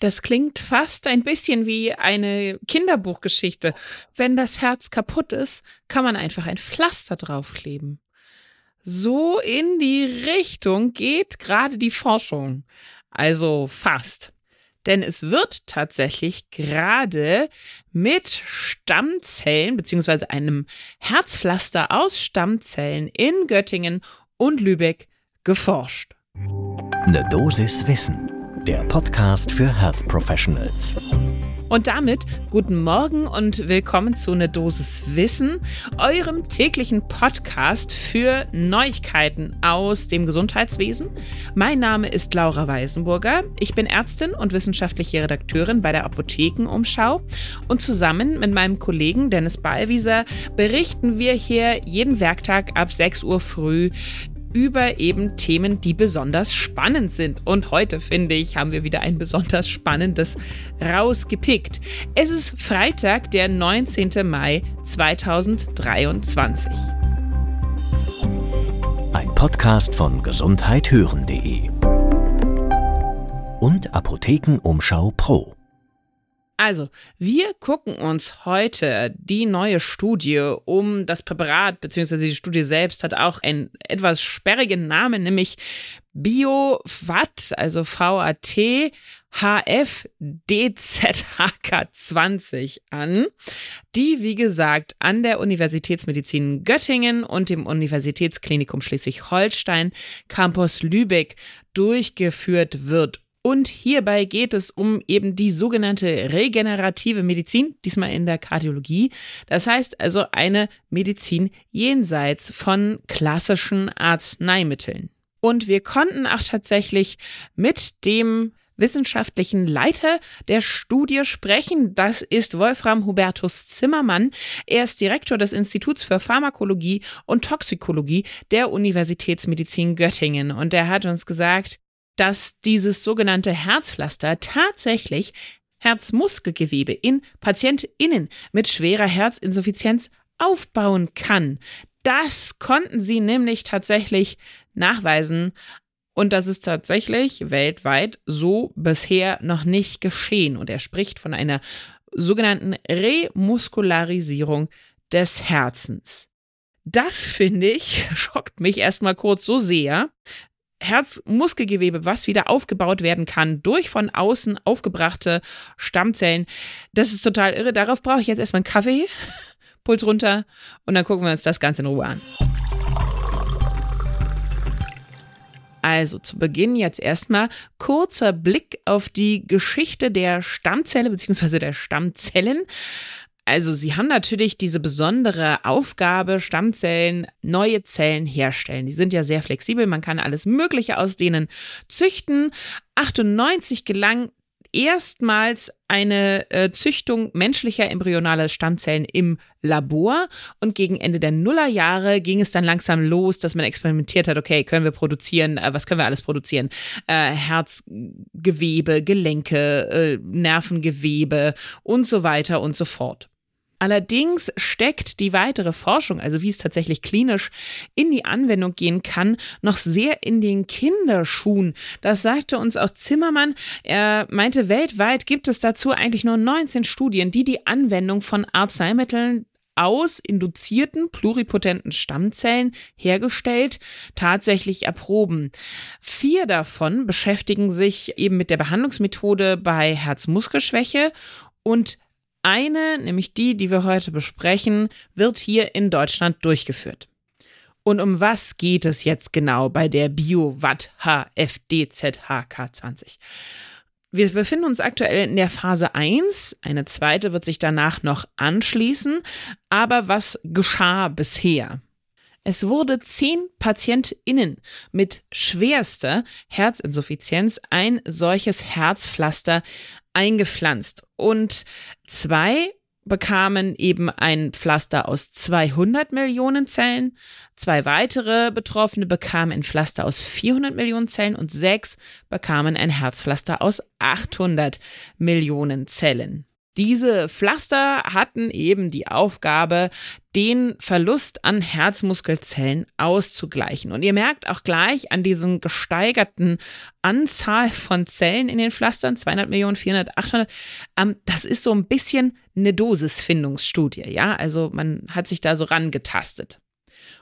Das klingt fast ein bisschen wie eine Kinderbuchgeschichte. Wenn das Herz kaputt ist, kann man einfach ein Pflaster draufkleben. So in die Richtung geht gerade die Forschung. Also fast. Denn es wird tatsächlich gerade mit Stammzellen beziehungsweise einem Herzpflaster aus Stammzellen in Göttingen und Lübeck geforscht. Eine Dosis Wissen, der Podcast für Health Professionals. Und damit guten Morgen und willkommen zu Ne Dosis Wissen, eurem täglichen Podcast für Neuigkeiten aus dem Gesundheitswesen. Mein Name ist Laura Weisenburger. Ich bin Ärztin und wissenschaftliche Redakteurin bei der Apothekenumschau. Und zusammen mit meinem Kollegen Dennis Ballwieser berichten wir hier jeden Werktag ab 6 Uhr früh über eben Themen, die besonders spannend sind. Und heute, finde ich, haben wir wieder ein besonders spannendes rausgepickt. Es ist Freitag, der 19. Mai 2023. Ein Podcast von gesundheithören.de und Apothekenumschau Pro. Also, wir gucken uns heute die neue Studie um das Präparat, beziehungsweise die Studie selbst hat auch einen etwas sperrigen Namen, nämlich BioVAT, also VAT HFDZHK20 an, die, wie gesagt, an der Universitätsmedizin Göttingen und dem Universitätsklinikum Schleswig-Holstein Campus Lübeck durchgeführt wird und hierbei geht es um eben die sogenannte regenerative Medizin, diesmal in der Kardiologie. Das heißt also eine Medizin jenseits von klassischen Arzneimitteln. Und wir konnten auch tatsächlich mit dem wissenschaftlichen Leiter der Studie sprechen. Das ist Wolfram Hubertus Zimmermann. Er ist Direktor des Instituts für Pharmakologie und Toxikologie der Universitätsmedizin Göttingen. Und er hat uns gesagt, dass dieses sogenannte Herzpflaster tatsächlich Herzmuskelgewebe in PatientInnen mit schwerer Herzinsuffizienz aufbauen kann. Das konnten sie nämlich tatsächlich nachweisen. Und das ist tatsächlich weltweit so bisher noch nicht geschehen. Und er spricht von einer sogenannten Remuskularisierung des Herzens. Das finde ich, schockt mich erstmal kurz so sehr, Herzmuskelgewebe, was wieder aufgebaut werden kann durch von außen aufgebrachte Stammzellen. Das ist total irre. Darauf brauche ich jetzt erstmal einen Kaffee, Puls runter und dann gucken wir uns das Ganze in Ruhe an. Also zu Beginn jetzt erstmal kurzer Blick auf die Geschichte der Stammzelle bzw. der Stammzellen. Also sie haben natürlich diese besondere Aufgabe, Stammzellen, neue Zellen herstellen. Die sind ja sehr flexibel, man kann alles Mögliche aus denen züchten. 98 gelang erstmals eine äh, Züchtung menschlicher embryonaler Stammzellen im Labor und gegen Ende der Nullerjahre ging es dann langsam los, dass man experimentiert hat, okay, können wir produzieren, äh, was können wir alles produzieren? Äh, Herzgewebe, Gelenke, äh, Nervengewebe und so weiter und so fort. Allerdings steckt die weitere Forschung, also wie es tatsächlich klinisch in die Anwendung gehen kann, noch sehr in den Kinderschuhen. Das sagte uns auch Zimmermann. Er meinte, weltweit gibt es dazu eigentlich nur 19 Studien, die die Anwendung von Arzneimitteln aus induzierten pluripotenten Stammzellen hergestellt tatsächlich erproben. Vier davon beschäftigen sich eben mit der Behandlungsmethode bei Herzmuskelschwäche und eine, nämlich die, die wir heute besprechen, wird hier in Deutschland durchgeführt. Und um was geht es jetzt genau bei der BioWatt HFDZHK20? Wir befinden uns aktuell in der Phase 1. Eine zweite wird sich danach noch anschließen. Aber was geschah bisher? Es wurde zehn PatientInnen mit schwerster Herzinsuffizienz ein solches Herzpflaster eingepflanzt und zwei bekamen eben ein Pflaster aus 200 Millionen Zellen, zwei weitere Betroffene bekamen ein Pflaster aus 400 Millionen Zellen und sechs bekamen ein Herzpflaster aus 800 Millionen Zellen. Diese Pflaster hatten eben die Aufgabe, den Verlust an Herzmuskelzellen auszugleichen. Und ihr merkt auch gleich an diesen gesteigerten Anzahl von Zellen in den Pflastern, 200 Millionen, 400, 800, ähm, das ist so ein bisschen eine Dosisfindungsstudie, ja, also man hat sich da so rangetastet.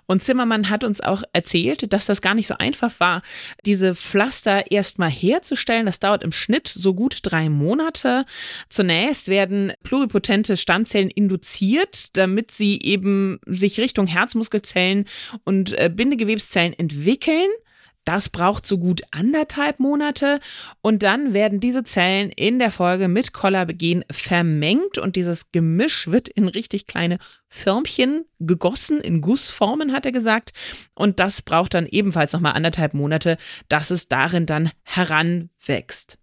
Und Zimmermann hat uns auch erzählt, dass das gar nicht so einfach war, diese Pflaster erstmal herzustellen. Das dauert im Schnitt so gut drei Monate. Zunächst werden pluripotente Stammzellen induziert, damit sie eben sich Richtung Herzmuskelzellen und äh, Bindegewebszellen entwickeln. Das braucht so gut anderthalb Monate und dann werden diese Zellen in der Folge mit Kollagen vermengt und dieses Gemisch wird in richtig kleine Förmchen gegossen, in Gussformen, hat er gesagt. Und das braucht dann ebenfalls nochmal anderthalb Monate, dass es darin dann heranwächst.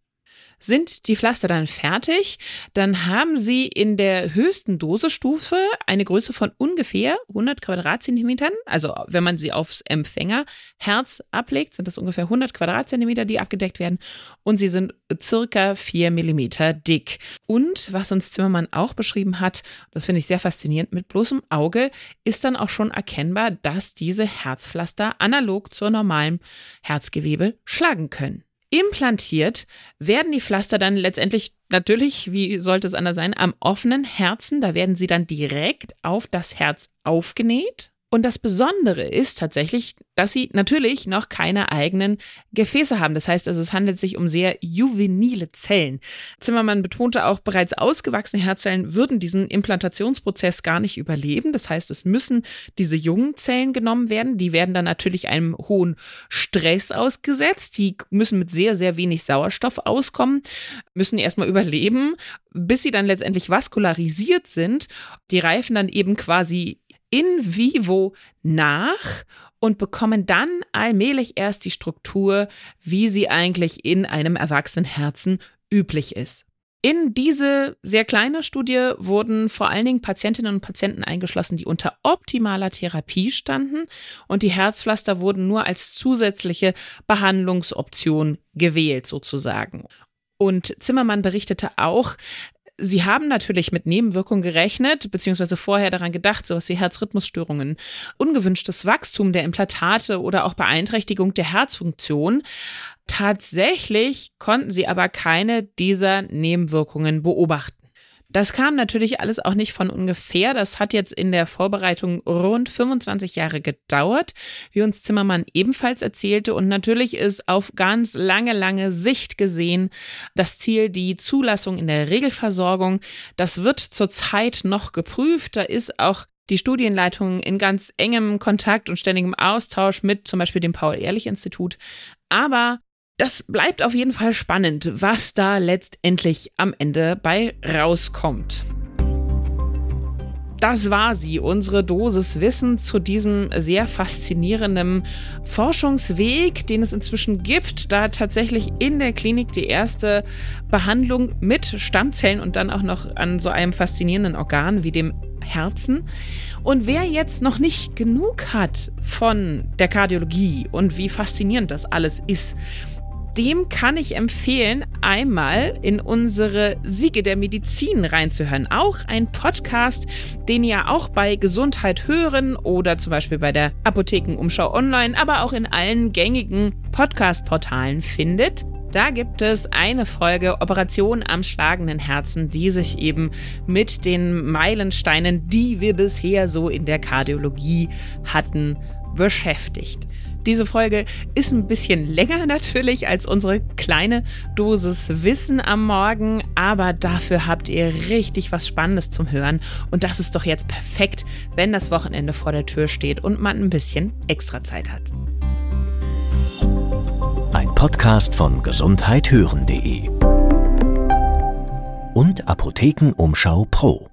Sind die Pflaster dann fertig, dann haben sie in der höchsten Dosestufe eine Größe von ungefähr 100 Quadratzentimetern. Also wenn man sie aufs Empfängerherz ablegt, sind das ungefähr 100 Quadratzentimeter, die abgedeckt werden. Und sie sind circa 4 Millimeter dick. Und was uns Zimmermann auch beschrieben hat, das finde ich sehr faszinierend, mit bloßem Auge ist dann auch schon erkennbar, dass diese Herzpflaster analog zur normalen Herzgewebe schlagen können. Implantiert werden die Pflaster dann letztendlich natürlich, wie sollte es anders sein, am offenen Herzen. Da werden sie dann direkt auf das Herz aufgenäht. Und das Besondere ist tatsächlich, dass sie natürlich noch keine eigenen Gefäße haben. Das heißt also, es handelt sich um sehr juvenile Zellen. Zimmermann betonte auch, bereits ausgewachsene Herzzellen würden diesen Implantationsprozess gar nicht überleben. Das heißt, es müssen diese jungen Zellen genommen werden. Die werden dann natürlich einem hohen Stress ausgesetzt. Die müssen mit sehr, sehr wenig Sauerstoff auskommen, müssen erstmal überleben, bis sie dann letztendlich vaskularisiert sind. Die reifen dann eben quasi in vivo nach und bekommen dann allmählich erst die Struktur, wie sie eigentlich in einem erwachsenen Herzen üblich ist. In diese sehr kleine Studie wurden vor allen Dingen Patientinnen und Patienten eingeschlossen, die unter optimaler Therapie standen und die Herzpflaster wurden nur als zusätzliche Behandlungsoption gewählt sozusagen. Und Zimmermann berichtete auch, Sie haben natürlich mit Nebenwirkungen gerechnet, beziehungsweise vorher daran gedacht, sowas wie Herzrhythmusstörungen, ungewünschtes Wachstum der Implantate oder auch Beeinträchtigung der Herzfunktion. Tatsächlich konnten sie aber keine dieser Nebenwirkungen beobachten. Das kam natürlich alles auch nicht von ungefähr. Das hat jetzt in der Vorbereitung rund 25 Jahre gedauert, wie uns Zimmermann ebenfalls erzählte. Und natürlich ist auf ganz lange, lange Sicht gesehen das Ziel die Zulassung in der Regelversorgung. Das wird zurzeit noch geprüft. Da ist auch die Studienleitung in ganz engem Kontakt und ständigem Austausch mit zum Beispiel dem Paul-Ehrlich-Institut. Aber das bleibt auf jeden Fall spannend, was da letztendlich am Ende bei rauskommt. Das war sie, unsere Dosis Wissen zu diesem sehr faszinierenden Forschungsweg, den es inzwischen gibt, da tatsächlich in der Klinik die erste Behandlung mit Stammzellen und dann auch noch an so einem faszinierenden Organ wie dem Herzen. Und wer jetzt noch nicht genug hat von der Kardiologie und wie faszinierend das alles ist, dem kann ich empfehlen, einmal in unsere Siege der Medizin reinzuhören. Auch ein Podcast, den ihr auch bei Gesundheit hören oder zum Beispiel bei der Apothekenumschau online, aber auch in allen gängigen Podcast-Portalen findet. Da gibt es eine Folge Operation am schlagenden Herzen, die sich eben mit den Meilensteinen, die wir bisher so in der Kardiologie hatten, beschäftigt. Diese Folge ist ein bisschen länger natürlich als unsere kleine Dosis Wissen am Morgen, aber dafür habt ihr richtig was Spannendes zum Hören und das ist doch jetzt perfekt, wenn das Wochenende vor der Tür steht und man ein bisschen extra Zeit hat. Ein Podcast von gesundheithören.de und Apothekenumschau Pro.